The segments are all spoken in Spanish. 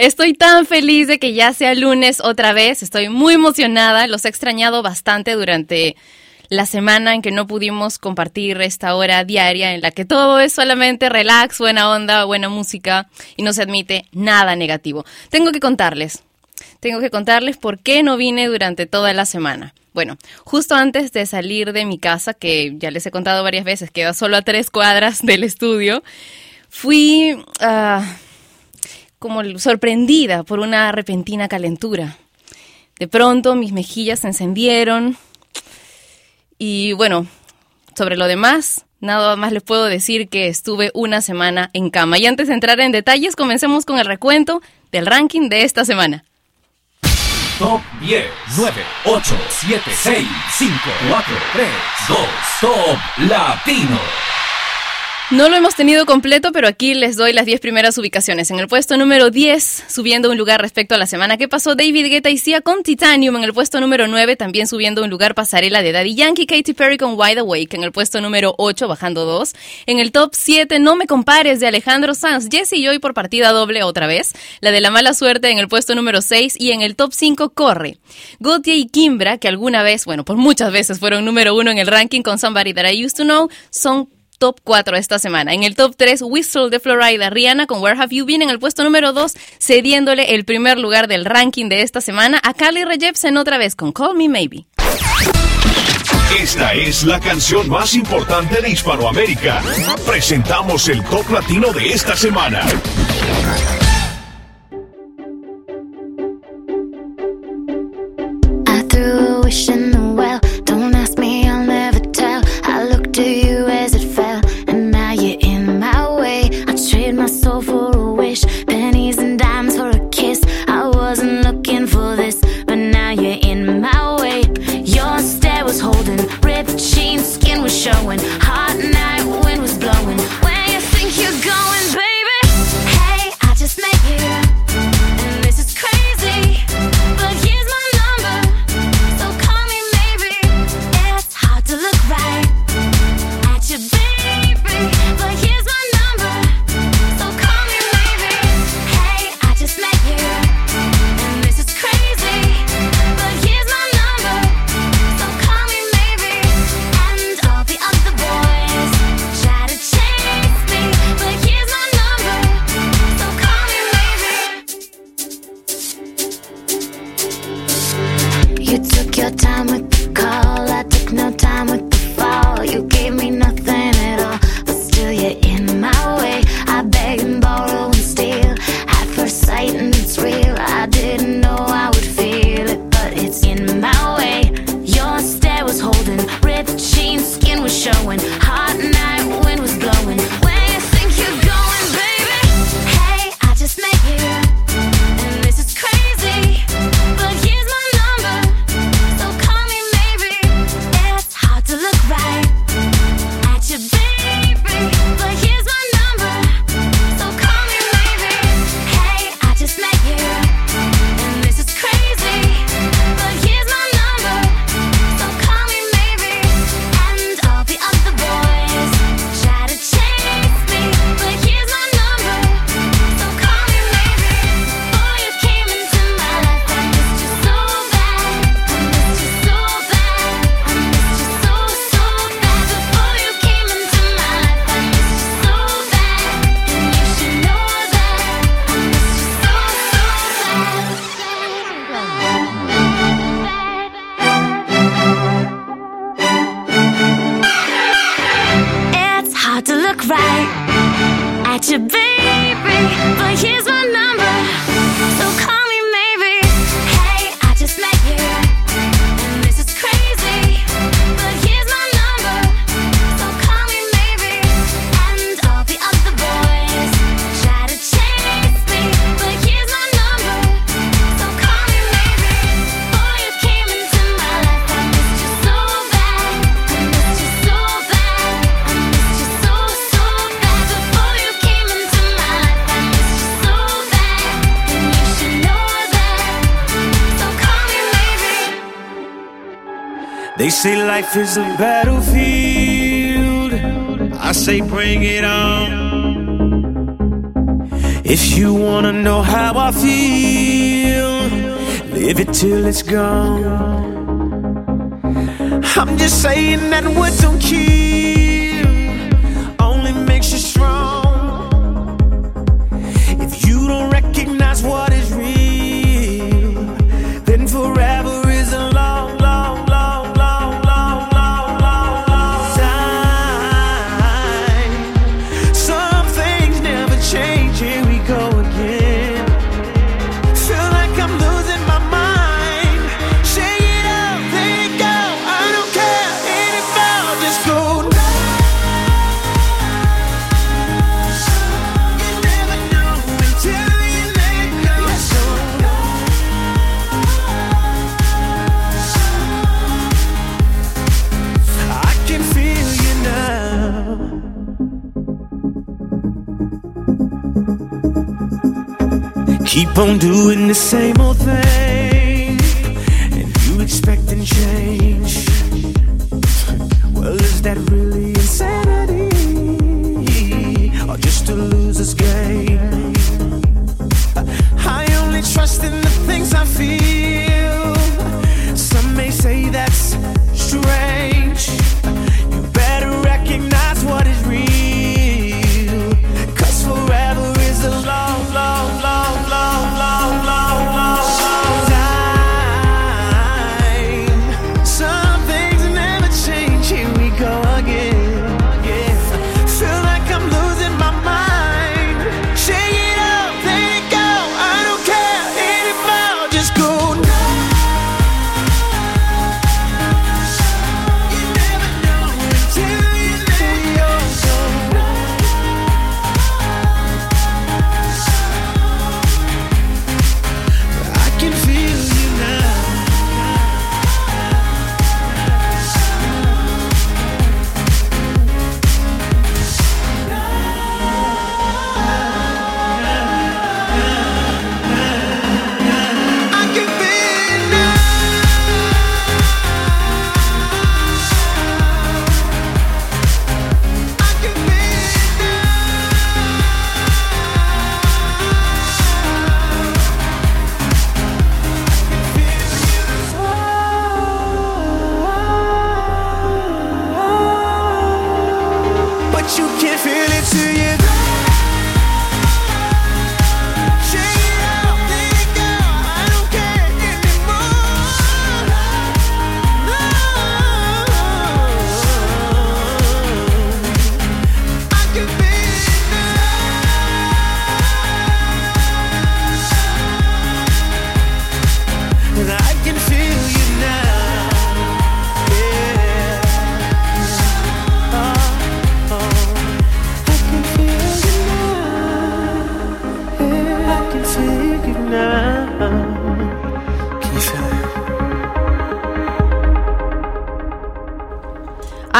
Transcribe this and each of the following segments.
Estoy tan feliz de que ya sea lunes otra vez. Estoy muy emocionada. Los he extrañado bastante durante la semana en que no pudimos compartir esta hora diaria en la que todo es solamente relax, buena onda, buena música y no se admite nada negativo. Tengo que contarles. Tengo que contarles por qué no vine durante toda la semana. Bueno, justo antes de salir de mi casa, que ya les he contado varias veces, queda solo a tres cuadras del estudio, fui... a como sorprendida por una repentina calentura. De pronto mis mejillas se encendieron y bueno, sobre lo demás, nada más les puedo decir que estuve una semana en cama. Y antes de entrar en detalles, comencemos con el recuento del ranking de esta semana. Top 10, 9, 8, 7, 6, 5, 4, 3, 2, Top Latino. No lo hemos tenido completo, pero aquí les doy las 10 primeras ubicaciones. En el puesto número 10, subiendo un lugar respecto a la semana que pasó, David Guetta y Sia con Titanium. En el puesto número 9, también subiendo un lugar pasarela de Daddy Yankee, Katy Perry con Wide Awake. En el puesto número 8, bajando 2. En el top 7, No me compares de Alejandro Sanz, Jesse y hoy por partida doble otra vez. La de la mala suerte en el puesto número 6 y en el top 5, Corre. Gautier y Kimbra, que alguna vez, bueno, por muchas veces fueron número 1 en el ranking con Somebody That I Used to Know, son top 4 esta semana. En el top 3, Whistle de Florida, Rihanna con Where Have You Been en el puesto número 2, cediéndole el primer lugar del ranking de esta semana a Carly Rae Jepsen otra vez con Call Me Maybe. Esta es la canción más importante de Hispanoamérica. Presentamos el top latino de esta semana. I threw a wish in the life is a battlefield. I say bring it on. If you wanna know how I feel, live it till it's gone. I'm just saying that what don't kill only makes you strong. If you don't recognize what is real, then forever Keep on doing the same old thing, and you expecting change. Well, is that really insanity, or just a loser's game? I only trust in the things I feel. Some may say that's strange.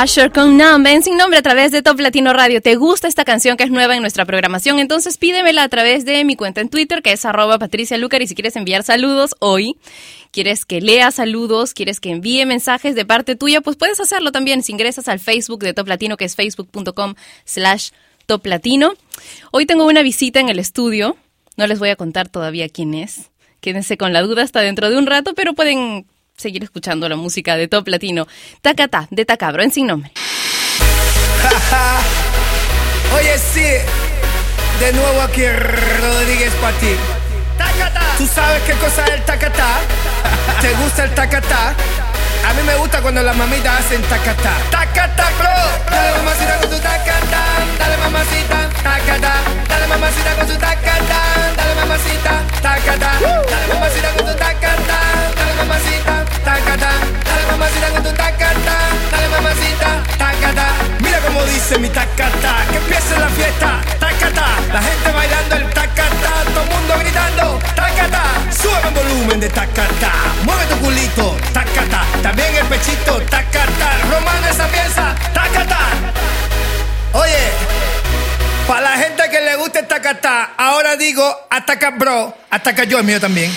Asher con Numb en sin nombre a través de Top Latino Radio. ¿Te gusta esta canción que es nueva en nuestra programación? Entonces pídemela a través de mi cuenta en Twitter que es arroba Patricia Lucar y si quieres enviar saludos hoy, quieres que lea saludos, quieres que envíe mensajes de parte tuya, pues puedes hacerlo también si ingresas al Facebook de Top Latino que es facebook.com slash Top Latino. Hoy tengo una visita en el estudio, no les voy a contar todavía quién es. Quédense con la duda hasta dentro de un rato, pero pueden seguir escuchando la música de Top Latino. Tacata, de Tacabro, en sin nombre. Oye, sí, de nuevo aquí Rodríguez para ti. ¿Tú sabes qué cosa es el tacatá? ¿Te gusta el tacatá? A mí me gusta cuando las mamitas hacen tacatá. Tacatá, bro. Dale mamacita con tu tacatá. Dale mamacita, tacatá mamacita con su tacata, dale mamacita, tacata, dale mamacita con tu tacata, dale mamacita, tacata, dale mamacita con tu tacata, dale mamacita, tacata. Mira cómo dice mi tacata, que empiece la fiesta, tacata, la gente bailando el tacata, todo el mundo gritando, tacata, sube el volumen de tacata, mueve tu culito, tacata, también el pechito, tacata, romano esa pieza, tacata. Oye gusta el tacatá, ahora digo ataca bro, ataca yo el mío también.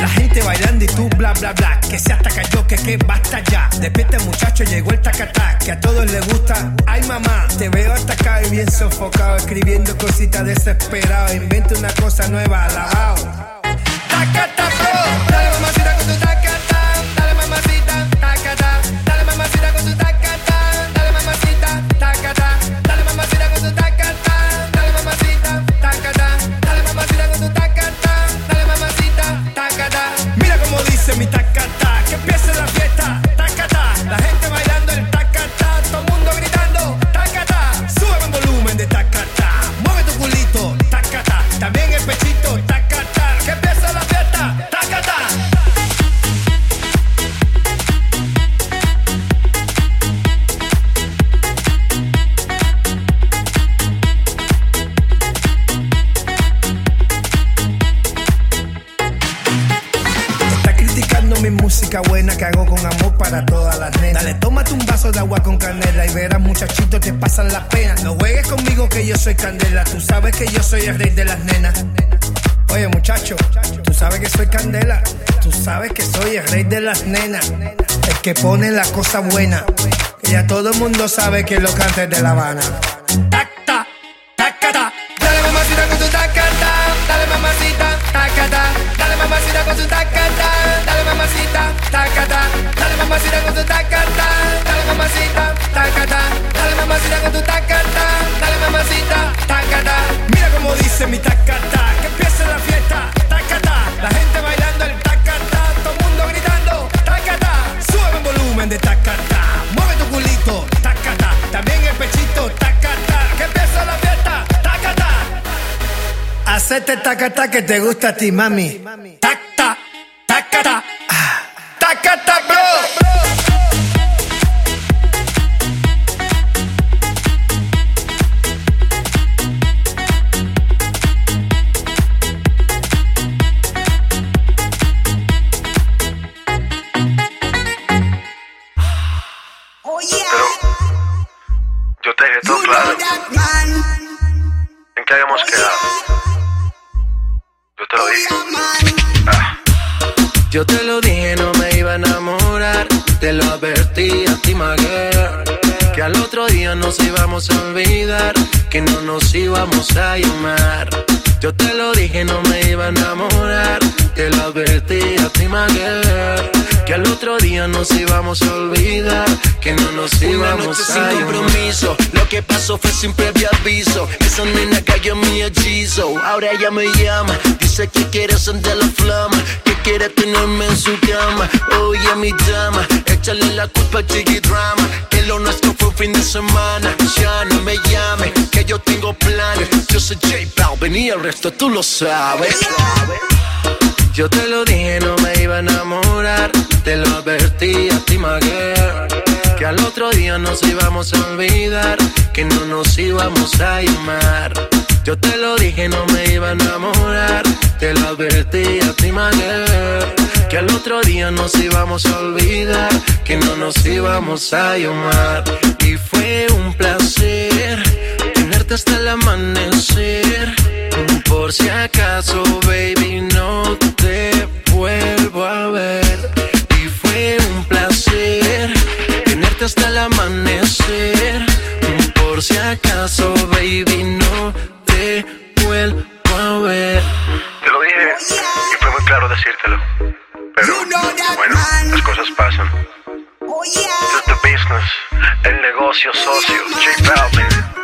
La gente bailando y tú bla bla bla. Que se ataca yo, que que basta ya. Despierta muchacho, llegó el tacatá. Que a todos les gusta. Ay mamá, te veo atacado y bien sofocado. Escribiendo cositas desesperado. Inventa una cosa nueva, alabao. Tacata pasan la pena. No juegues conmigo que yo soy candela. Tú sabes que yo soy el rey de las nenas. Oye, muchacho, tú sabes que soy candela. Tú sabes que soy el rey de las nenas. El que pone la cosa buena. Que ya todo el mundo sabe que lo canta es de La Habana. Tu tacata. Dale mamacita, tacata. Mira cómo dice mi tacata. Que empiece la fiesta, tacata. La gente bailando el tacata. Todo el mundo gritando, tacata. Sube el volumen de tacata. Mueve tu culito, tacata. También el pechito, tacata. Que empiece la fiesta, tacata. Hacete tacata que te gusta a ti, mami. Iba a enamorar. Te lo advertí a ti, my girl. Que al otro día nos íbamos a olvidar. Que no nos íbamos noche sin a compromiso. Lo que pasó fue sin previo aviso. Esa nena cayó en mi hechizo. Ahora ella me llama. Dice que quiere encender la flama. Que quiere tenerme en su cama. Oye, mi dama. Échale la culpa al chiqui drama. Que lo nuestro fue un fin de semana. Ya no me llame. Que yo tengo planes. Yo soy J Balvin y el resto tú lo sabes. Yo te lo dije, no me iba a enamorar. Te lo advertí a ti, my girl. Que al otro día nos íbamos a olvidar. Que no nos íbamos a llamar. Yo te lo dije, no me iba a enamorar. Te lo advertí a ti. Que al otro día nos íbamos a olvidar. Que no nos íbamos a llamar. Y fue un placer tenerte hasta el amanecer. Por si acaso, baby, no te vuelvo a ver. Y fue un placer tenerte hasta el amanecer. Por si acaso, baby, no te vuelvo a ver. Te lo dije y fue muy claro decírtelo. Pero bueno, las cosas pasan. This is the business, el negocio socio, J Balvin.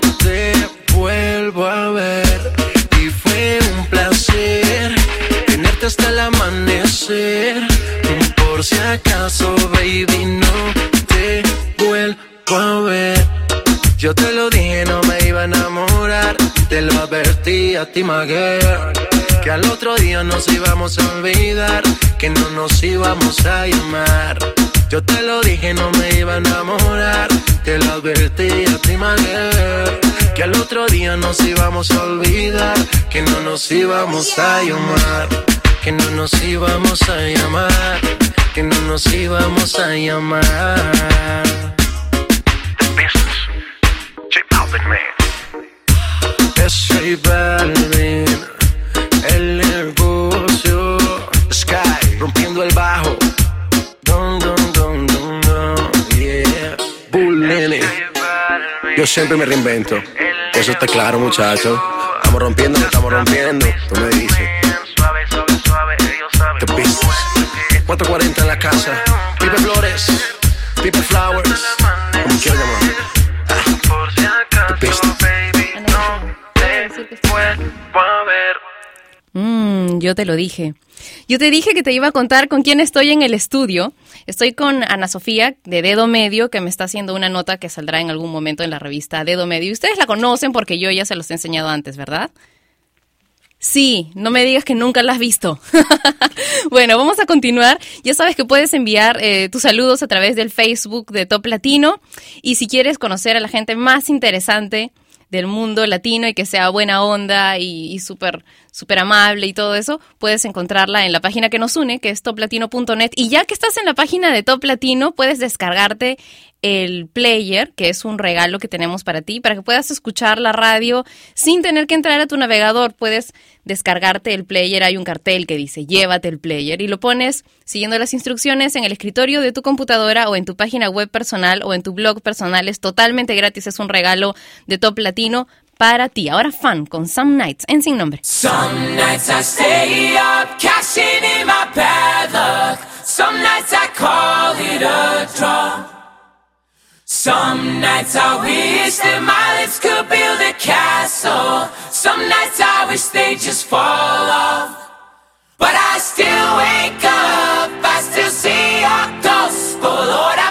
advertí a ti, Maguer, que al otro día nos íbamos a olvidar, que no nos íbamos a llamar. Yo te lo dije, no me iba a enamorar, te lo advertí a ti, que al otro día nos íbamos a olvidar, que no nos íbamos a llamar, que no nos íbamos a llamar, que no nos íbamos a llamar. J Balvin, man. J Balvin, el negocio. Sky, rompiendo el bajo. Dun, dun, dun, dun, dun, yeah. Bull Nene. Yo siempre me reinvento. Eso está claro, muchachos. Estamos rompiendo, estamos rompiendo. Tú me dices. Suave, suave, suave, ellos saben. The business. 440 en la casa. Pipe Flores. Pipe Flowers. Como quieras llamar. Por si acaso, Mm, yo te lo dije. Yo te dije que te iba a contar con quién estoy en el estudio. Estoy con Ana Sofía de Dedo Medio, que me está haciendo una nota que saldrá en algún momento en la revista Dedo Medio. Y ustedes la conocen porque yo ya se los he enseñado antes, ¿verdad? Sí, no me digas que nunca la has visto. bueno, vamos a continuar. Ya sabes que puedes enviar eh, tus saludos a través del Facebook de Top Latino. Y si quieres conocer a la gente más interesante del mundo latino y que sea buena onda y, y súper súper amable y todo eso, puedes encontrarla en la página que nos une, que es toplatino.net. Y ya que estás en la página de Top Latino, puedes descargarte el player, que es un regalo que tenemos para ti, para que puedas escuchar la radio sin tener que entrar a tu navegador. Puedes descargarte el player, hay un cartel que dice llévate el player y lo pones siguiendo las instrucciones en el escritorio de tu computadora o en tu página web personal o en tu blog personal. Es totalmente gratis, es un regalo de Top Latino para ti. Ahora fan con Some Nights en Sin Nombre. Some nights I stay up, cashing in my bad luck. Some nights I call it a draw. Some nights I wish that my lips could build a castle. Some nights I wish they just fall off. But I still wake up, I still see your ghost. Lord, I'm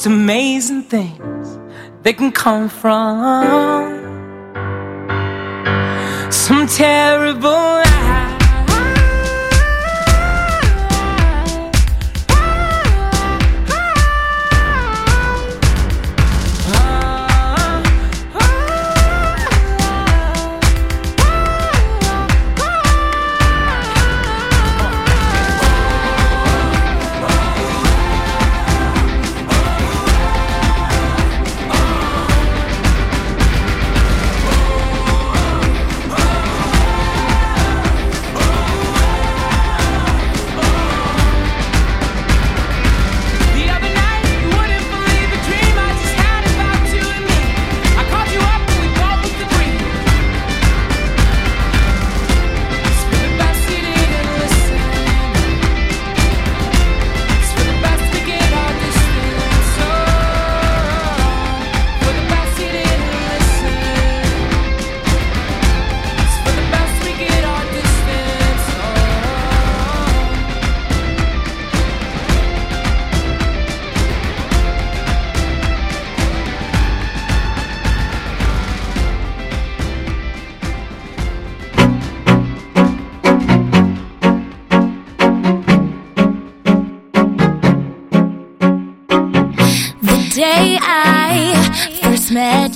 most amazing things they can come from.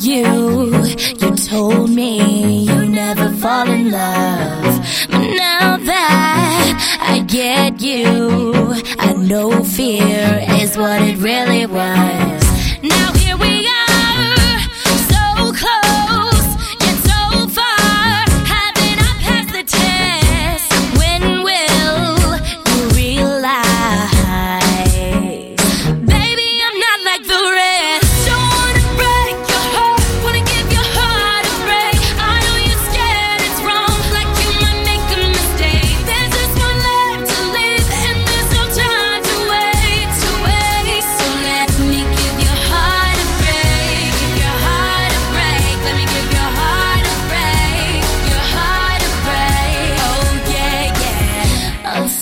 you.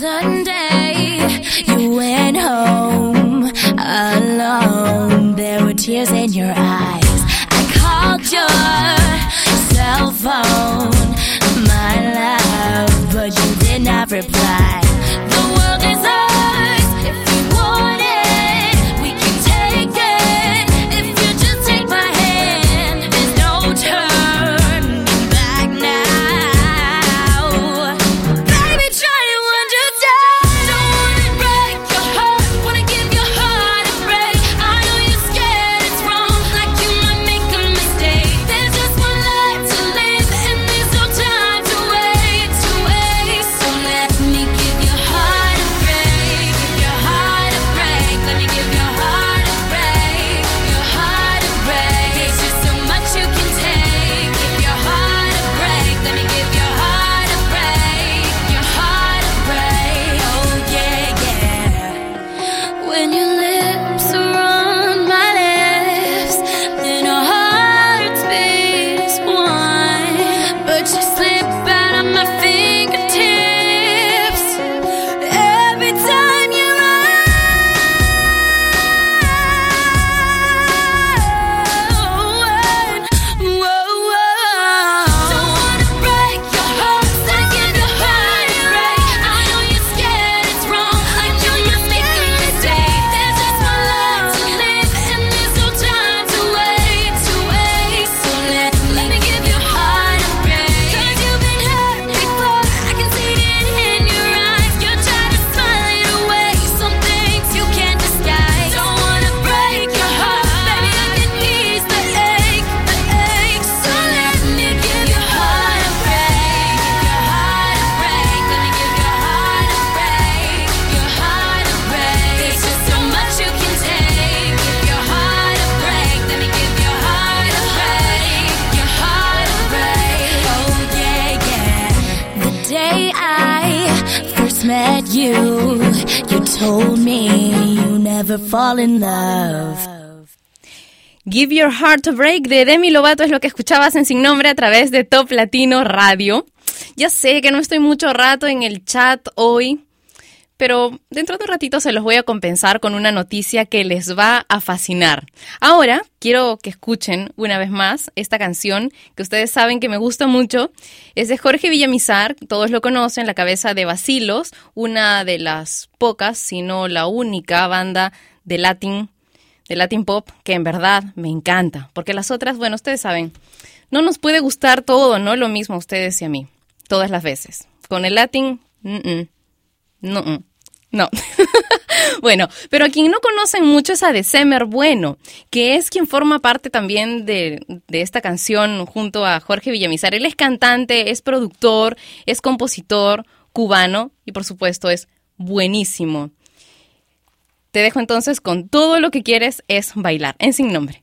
Sunday, you went home alone. There were tears in your eyes. I called your cell phone, my love, but you did not reply. told me you never fall in love. Give Your Heart a Break de Demi Lovato es lo que escuchabas en Sin Nombre a través de Top Latino Radio. Ya sé que no estoy mucho rato en el chat hoy, pero dentro de un ratito se los voy a compensar con una noticia que les va a fascinar. Ahora quiero que escuchen una vez más esta canción que ustedes saben que me gusta mucho. Es de Jorge Villamizar, todos lo conocen, la cabeza de Basilos, una de las pocas, si no la única banda de Latin, de Latin Pop que en verdad me encanta, porque las otras, bueno, ustedes saben, no nos puede gustar todo, ¿no? Lo mismo a ustedes y a mí, todas las veces. Con el Latin, no. No. bueno, pero a quien no conocen mucho es a December Bueno, que es quien forma parte también de, de, esta canción junto a Jorge Villamizar. Él es cantante, es productor, es compositor cubano y por supuesto es buenísimo. Te dejo entonces con todo lo que quieres es bailar en sin nombre.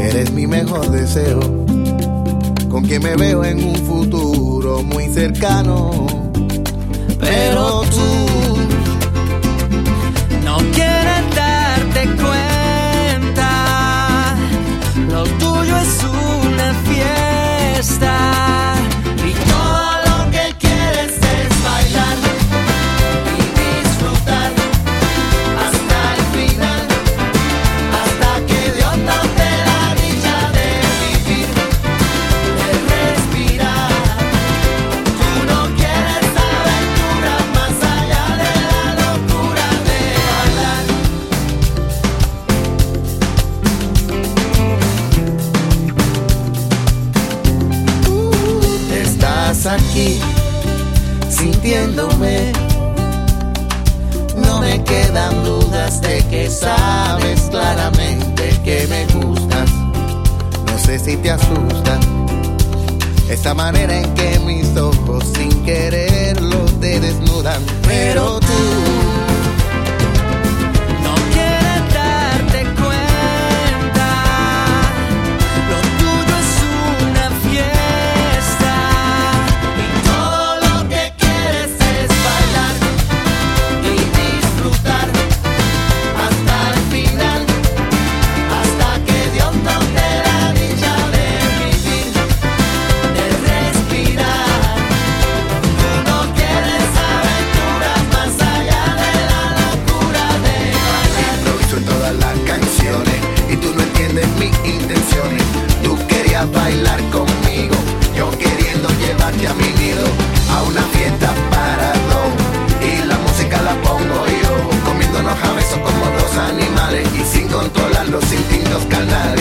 eres mi mejor deseo, con quien me veo en un futuro muy cercano. Pero tú no quieres darte cuenta, lo tuyo es una fiesta. Esa manera en que mis ojos sin quererlo te desnudan. Pero conmigo, yo queriendo llevarte a mi nido, a una fiesta para dos. Y la música la pongo yo, comiéndonos a besos como dos animales y sin controlar los instintos carnales.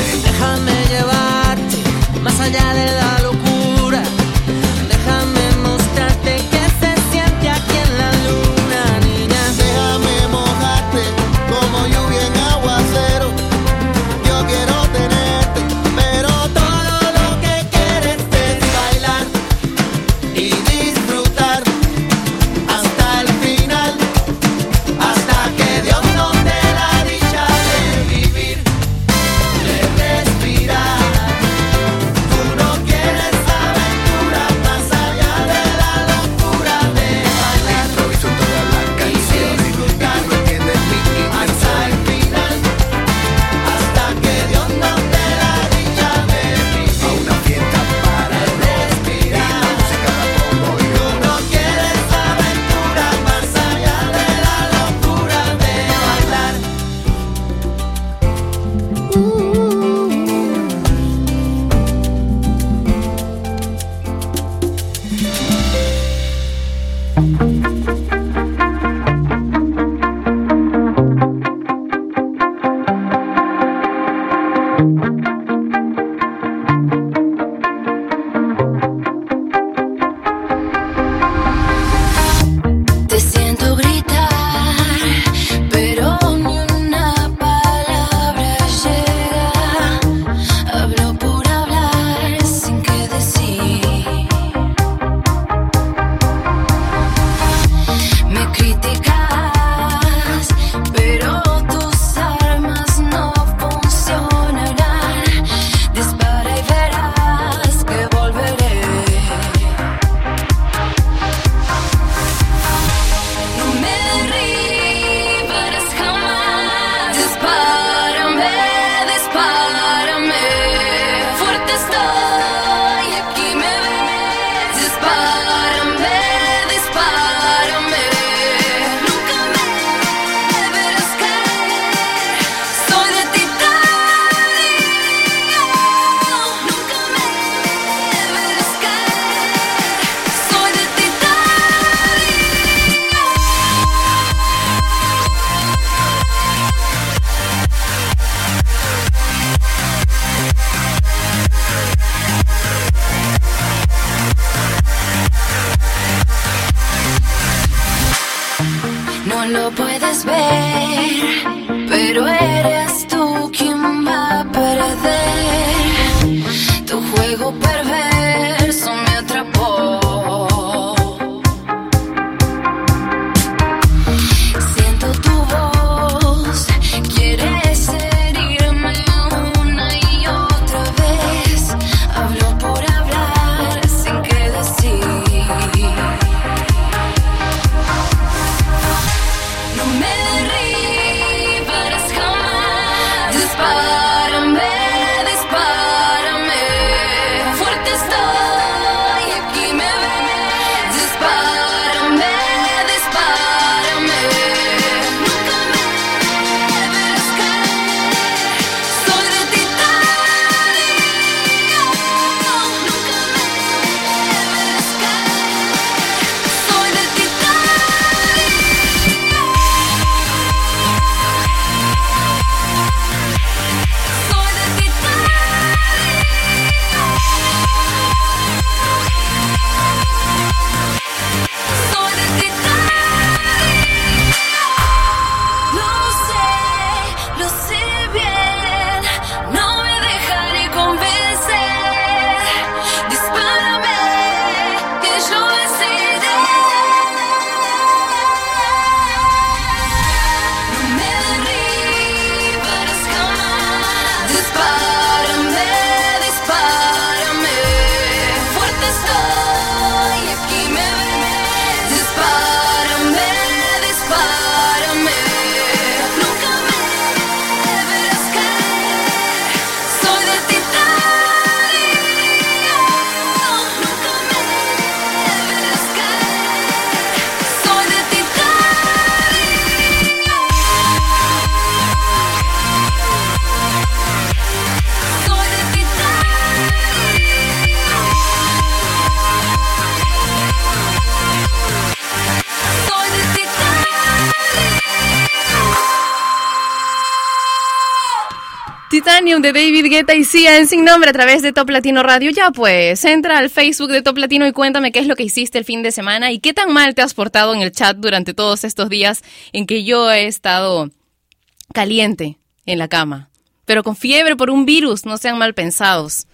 David Guetta y Sia en Sin Nombre a través de Top Latino Radio. Ya pues, entra al Facebook de Top Latino y cuéntame qué es lo que hiciste el fin de semana y qué tan mal te has portado en el chat durante todos estos días en que yo he estado caliente en la cama. Pero con fiebre por un virus, no sean mal pensados.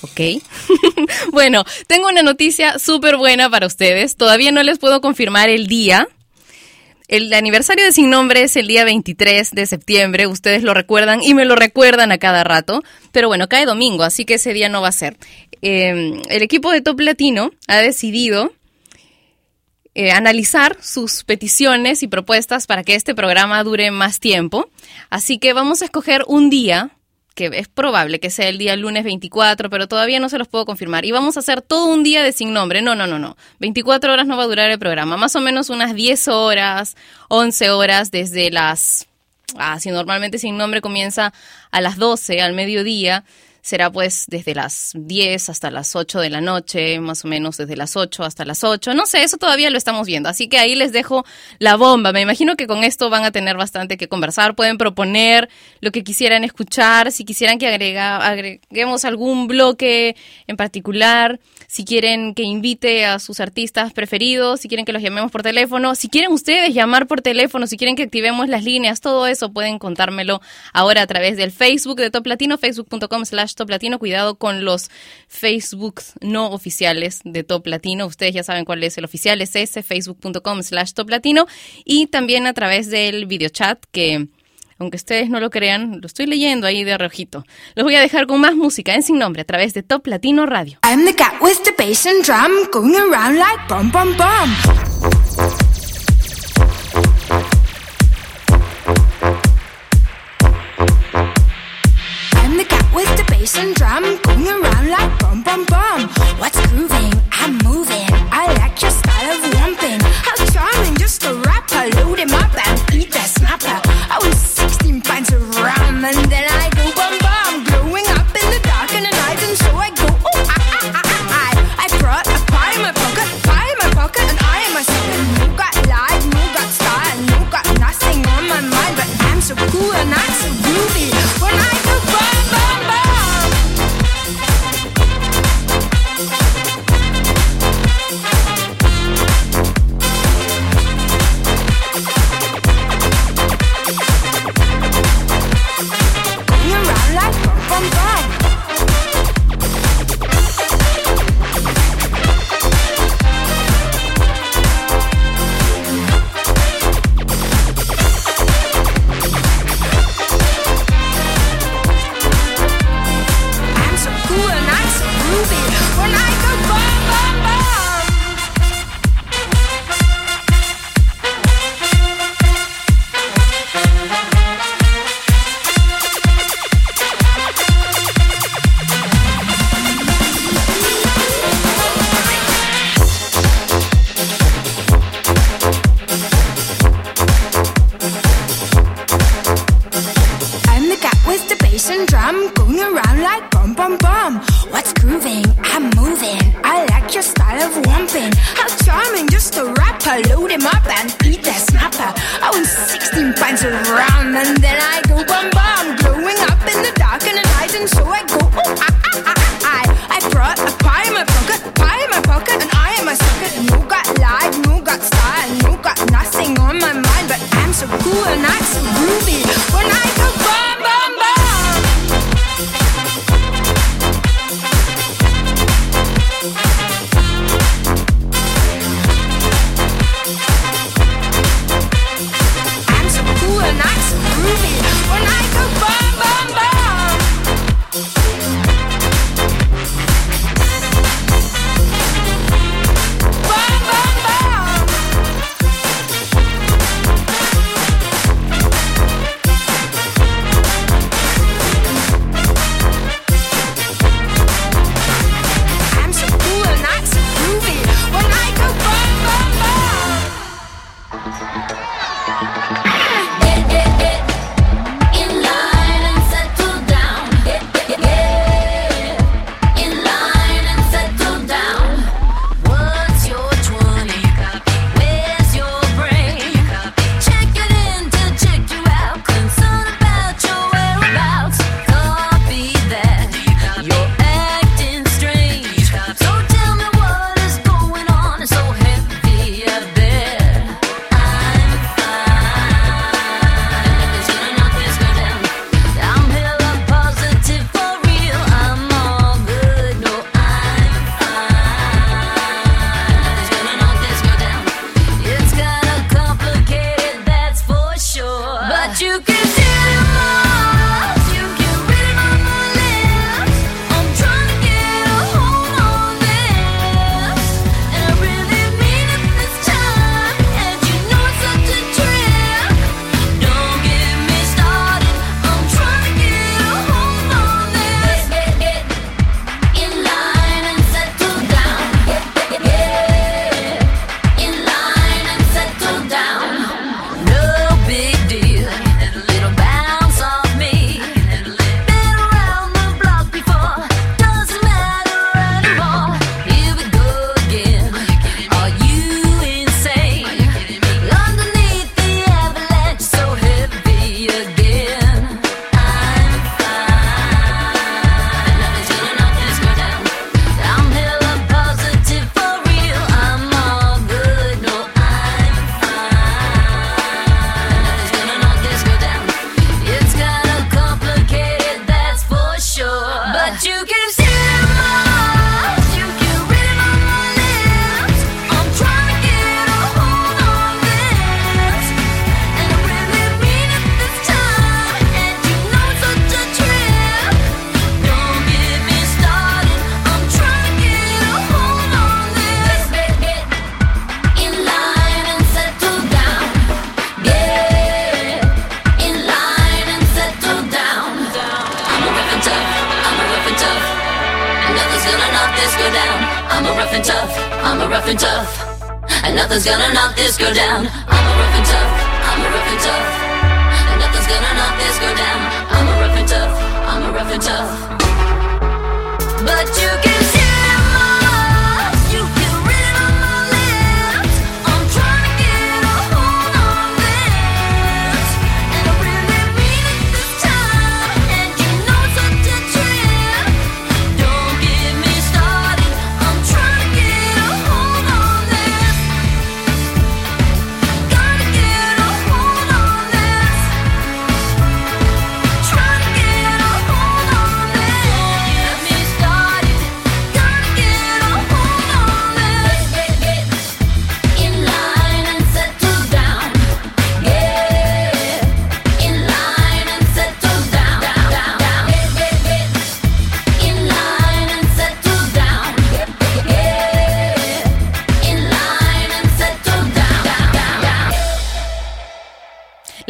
¿ok? bueno, tengo una noticia súper buena para ustedes. Todavía no les puedo confirmar el día, el aniversario de Sin Nombre es el día 23 de septiembre, ustedes lo recuerdan y me lo recuerdan a cada rato, pero bueno, cae domingo, así que ese día no va a ser. Em, el equipo de Top Latino ha decidido eh, analizar sus peticiones y propuestas para que este programa dure más tiempo, así que vamos a escoger un día que es probable que sea el día lunes 24, pero todavía no se los puedo confirmar. Y vamos a hacer todo un día de sin nombre. No, no, no, no. 24 horas no va a durar el programa. Más o menos unas 10 horas, 11 horas desde las... Ah, si normalmente sin nombre comienza a las 12, al mediodía, será pues desde las 10 hasta las 8 de la noche, más o menos desde las 8 hasta las 8. No sé, eso todavía lo estamos viendo. Así que ahí les dejo la bomba. Me imagino que con esto van a tener bastante que conversar. Pueden proponer lo que quisieran escuchar, si quisieran que agreguemos algún bloque en particular si quieren que invite a sus artistas preferidos, si quieren que los llamemos por teléfono, si quieren ustedes llamar por teléfono, si quieren que activemos las líneas, todo eso pueden contármelo ahora a través del Facebook de Top Latino, facebook.com slash Top Latino. Cuidado con los Facebooks no oficiales de Top Latino. Ustedes ya saben cuál es el oficial, es ese, facebook.com slash Top Latino. Y también a través del videochat que aunque ustedes no lo crean, lo estoy leyendo ahí de rojito. Los voy a dejar con más música en Sin Nombre a través de Top Latino Radio. I'm the cat with the bass and drum going around like bum bum bum. and drum going around like bum bum bum. What's grooving? I'm moving. I like your style of lumping. How charming, just a rapper. Load him up and beat that snapper.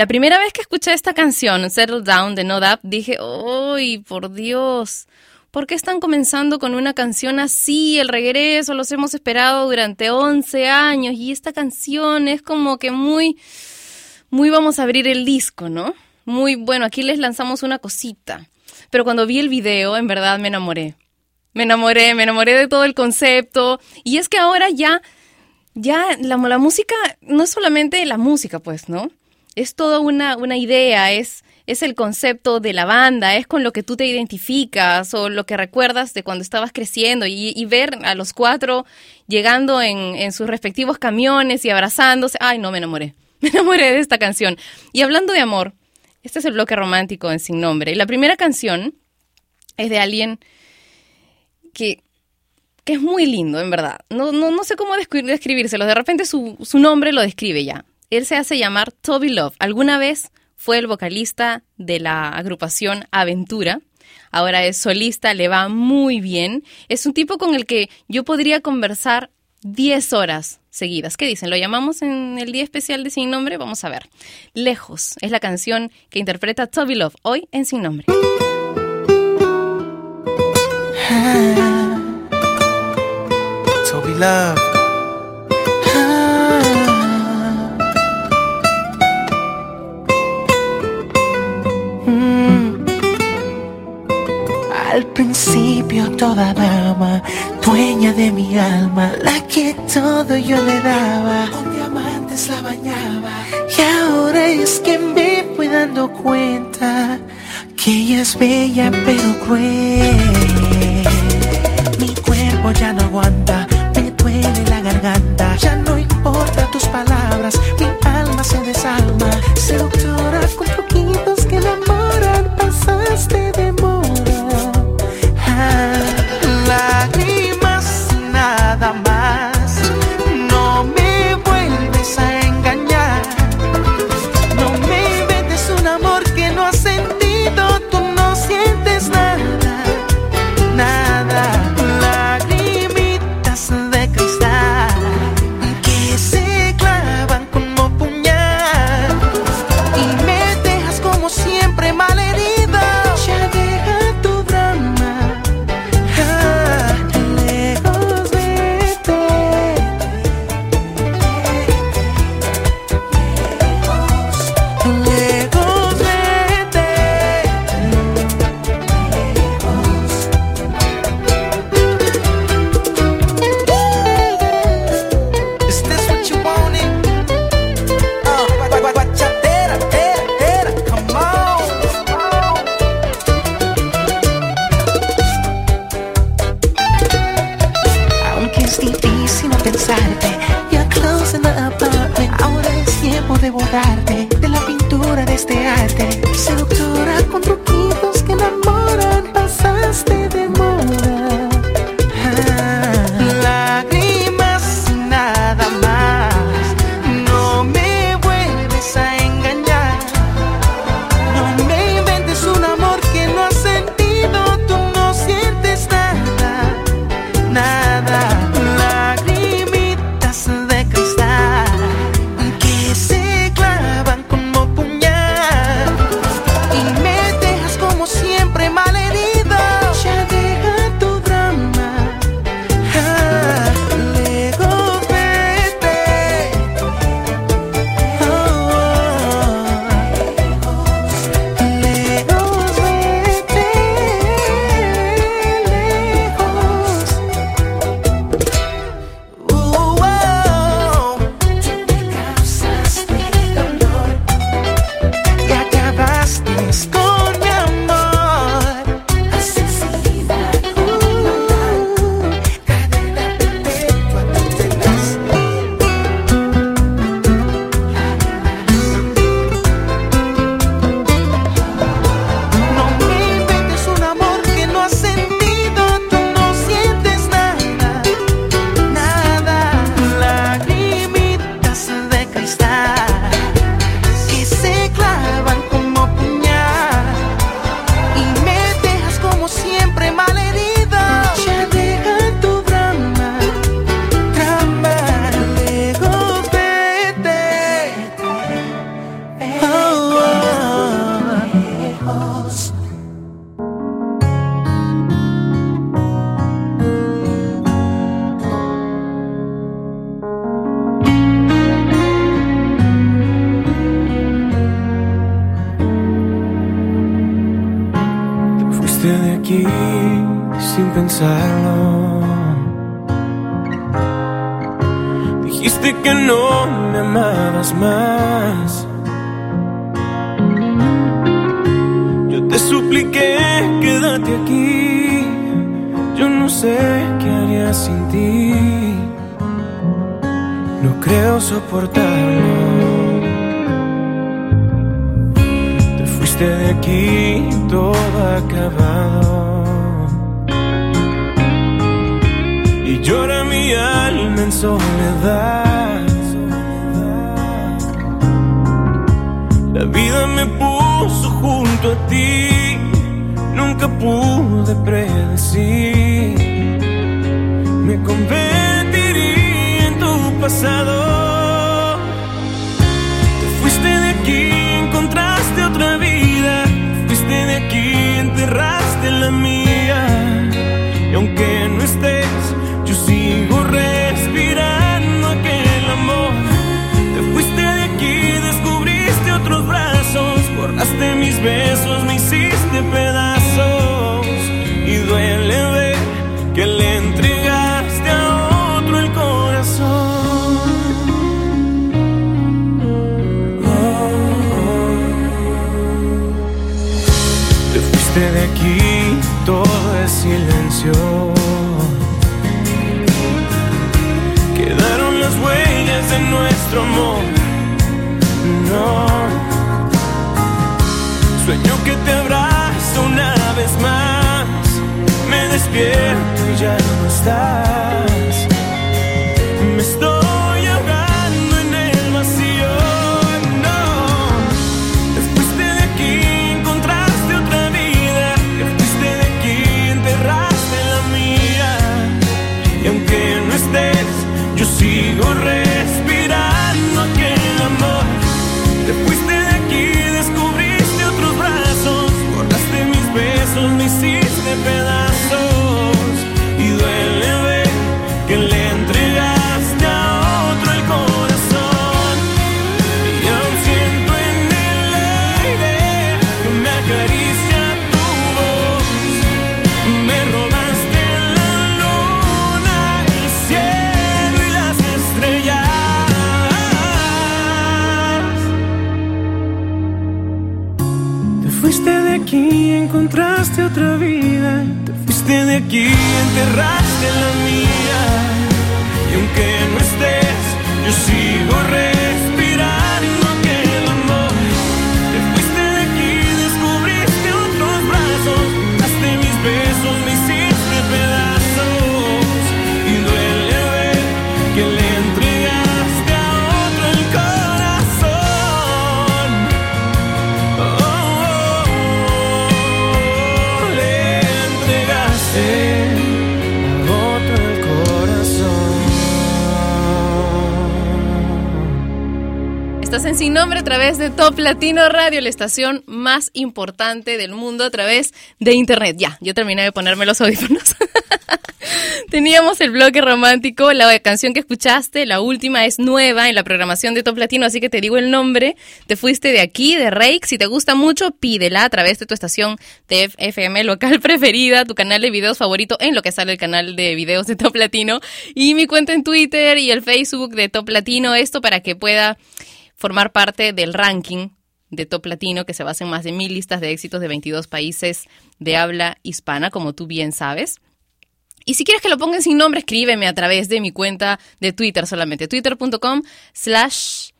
La primera vez que escuché esta canción, Settle Down de No Doubt, dije, ¡ay, por Dios! ¿Por qué están comenzando con una canción así? El regreso los hemos esperado durante 11 años y esta canción es como que muy, muy vamos a abrir el disco, ¿no? Muy bueno, aquí les lanzamos una cosita. Pero cuando vi el video, en verdad me enamoré. Me enamoré, me enamoré de todo el concepto. Y es que ahora ya, ya la, la música no es solamente la música, pues, ¿no? Es toda una, una idea, es, es el concepto de la banda, es con lo que tú te identificas o lo que recuerdas de cuando estabas creciendo y, ver a los cuatro llegando en, en sus respectivos camiones y abrazándose. Ay, no, me enamoré. Me enamoré de esta canción. Y hablando de amor, este es el bloque romántico en Sin Nombre. Y la primera canción es de alguien que, que es muy lindo, en verdad. No, no, no sé cómo descri- describírselo. De repente su, su nombre lo describe ya. Él se hace llamar Toby Love. Alguna vez fue el vocalista de la agrupación Aventura. Ahora es solista, le va muy bien. Es un tipo con el que yo podría conversar 10 horas seguidas. ¿Qué dicen? ¿Lo llamamos en el día especial de Sin Nombre? Vamos a ver. Lejos es la canción que interpreta Toby Love hoy en Sin Nombre. Toby Love. Al principio toda dama, dueña de mi alma, la que todo yo le daba, con diamantes la bañaba. Y ahora es que me voy dando cuenta que ella es bella pero cruel. Mi cuerpo ya no aguanta, me duele la garganta. Ya no importa tus palabras, mi alma se desalma. Seductora La vida me puso junto a ti, nunca pude predecir. Me convertiría en tu pasado. Te fuiste de aquí, encontraste otra vida. Fuiste de aquí, enterraste la mía. Besos, me hiciste pedazos. Y duele ver que le entregaste a otro el corazón. Te fuiste de aquí, todo es silencio. Quedaron las huellas de nuestro amor. Despierto y ya no. Encontraste otra vida. Te fuiste de aquí, enterraste la mía. Y aunque no estés, yo sigo respirando Sin Nombre a través de Top Latino Radio, la estación más importante del mundo a través de Internet. Ya, yo terminé de ponerme los audífonos. Teníamos el bloque romántico, la canción que escuchaste, la última es nueva en la programación de Top Latino, así que te digo el nombre. Te fuiste de aquí, de Rake. Si te gusta mucho, pídela a través de tu estación de FM local preferida, tu canal de videos favorito en lo que sale el canal de videos de Top Latino y mi cuenta en Twitter y el Facebook de Top Latino. Esto para que pueda formar parte del ranking de Top Latino que se basa en más de mil listas de éxitos de 22 países de habla hispana, como tú bien sabes. Y si quieres que lo pongan sin nombre, escríbeme a través de mi cuenta de Twitter solamente, twitter.com slash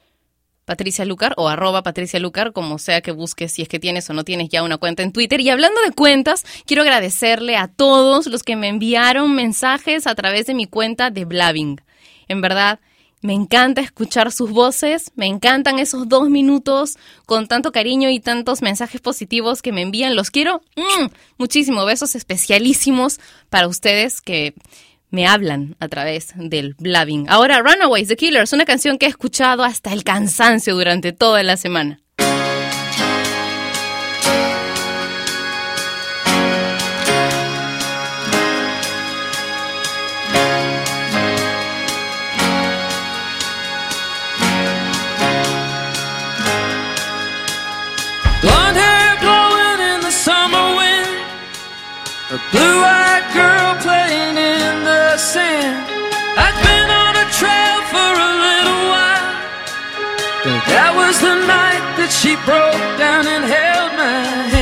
Patricia Lucar o arroba Patricia Lucar, como sea que busques si es que tienes o no tienes ya una cuenta en Twitter. Y hablando de cuentas, quiero agradecerle a todos los que me enviaron mensajes a través de mi cuenta de Blabbing. En verdad, me encanta escuchar sus voces, me encantan esos dos minutos con tanto cariño y tantos mensajes positivos que me envían. Los quiero mm, muchísimo. Besos especialísimos para ustedes que me hablan a través del blabbing. Ahora, Runaways, The Killers, una canción que he escuchado hasta el cansancio durante toda la semana. Blue-eyed girl playing in the sand. I'd been on a trail for a little while. That was the night that she broke down and held me.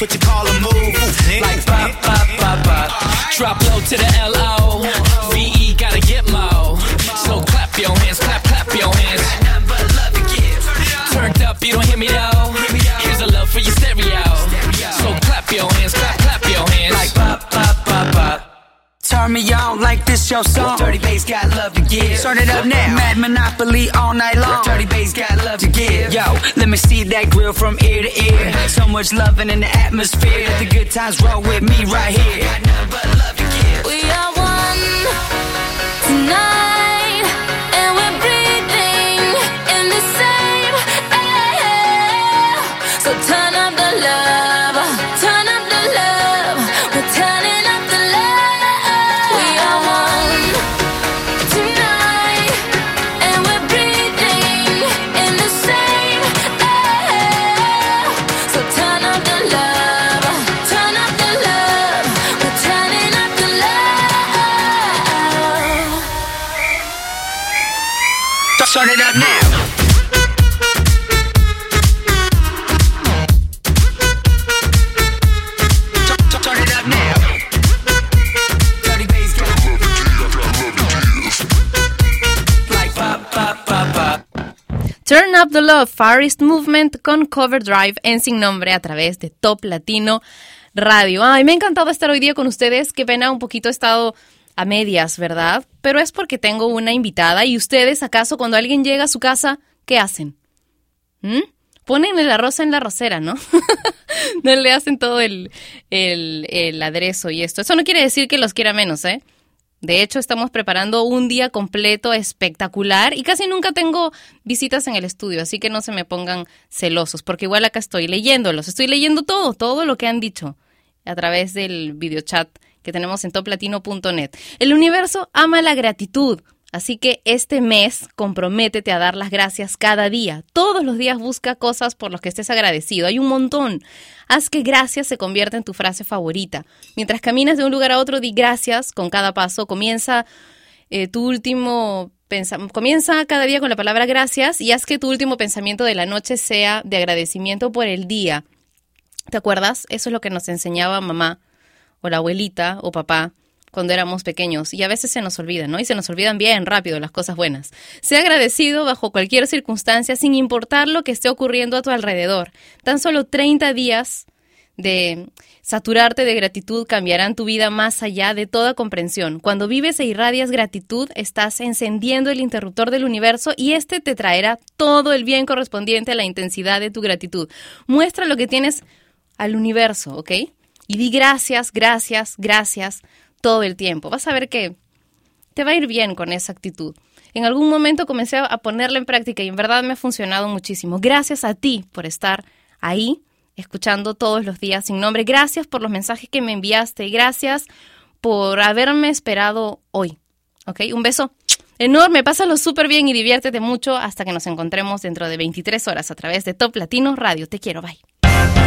What you call a move. Like pop, pop, pop, pop. Drop low to the L-O. Turn me on like this your song. Dirty bass got love to give. Start it up now. Uh-huh. Mad Monopoly all night long. Dirty bass got love to give. Yo, let me see that grill from ear to ear. So much loving in the atmosphere. Let the good times roll with me right here. Got nothing but love to give. We are one tonight, and we're breathing in the same air. So turn up the love, Turn up the Love, Far East Movement con Cover Drive en Sin Nombre a través de Top Latino Radio. Ay, me ha encantado estar hoy día con ustedes. Qué pena, un poquito he estado a medias, ¿verdad? Pero es porque tengo una invitada y ustedes, ¿acaso cuando alguien llega a su casa, qué hacen? ¿Mm? Ponen el arroz en la rosera, ¿no? no le hacen todo el, el, el aderezo y esto. Eso no quiere decir que los quiera menos, ¿eh? De hecho, estamos preparando un día completo espectacular y casi nunca tengo visitas en el estudio, así que no se me pongan celosos, porque igual acá estoy leyéndolos, estoy leyendo todo, todo lo que han dicho a través del videochat que tenemos en toplatino.net. El universo ama la gratitud, así que este mes comprométete a dar las gracias cada día. Todos los días busca cosas por las que estés agradecido. Hay un montón. Haz que gracias se convierta en tu frase favorita. Mientras caminas de un lugar a otro, di gracias con cada paso. Comienza eh, tu último comienza cada día con la palabra gracias y haz que tu último pensamiento de la noche sea de agradecimiento por el día. ¿Te acuerdas? Eso es lo que nos enseñaba mamá o la abuelita o papá cuando éramos pequeños y a veces se nos olvidan, ¿no? Y se nos olvidan bien rápido las cosas buenas. Sea agradecido bajo cualquier circunstancia sin importar lo que esté ocurriendo a tu alrededor. Tan solo 30 días de saturarte de gratitud cambiarán tu vida más allá de toda comprensión. Cuando vives e irradias gratitud, estás encendiendo el interruptor del universo y este te traerá todo el bien correspondiente a la intensidad de tu gratitud. Muestra lo que tienes al universo, ¿ok? Y di gracias, gracias, gracias todo el tiempo. Vas a ver que te va a ir bien con esa actitud. En algún momento comencé a ponerla en práctica y en verdad me ha funcionado muchísimo. Gracias a ti por estar ahí, escuchando todos los días sin nombre. Gracias por los mensajes que me enviaste. Gracias por haberme esperado hoy. ¿Ok? Un beso enorme. Pásalo súper bien y diviértete mucho hasta que nos encontremos dentro de 23 horas a través de Top Latino Radio. Te quiero. Bye.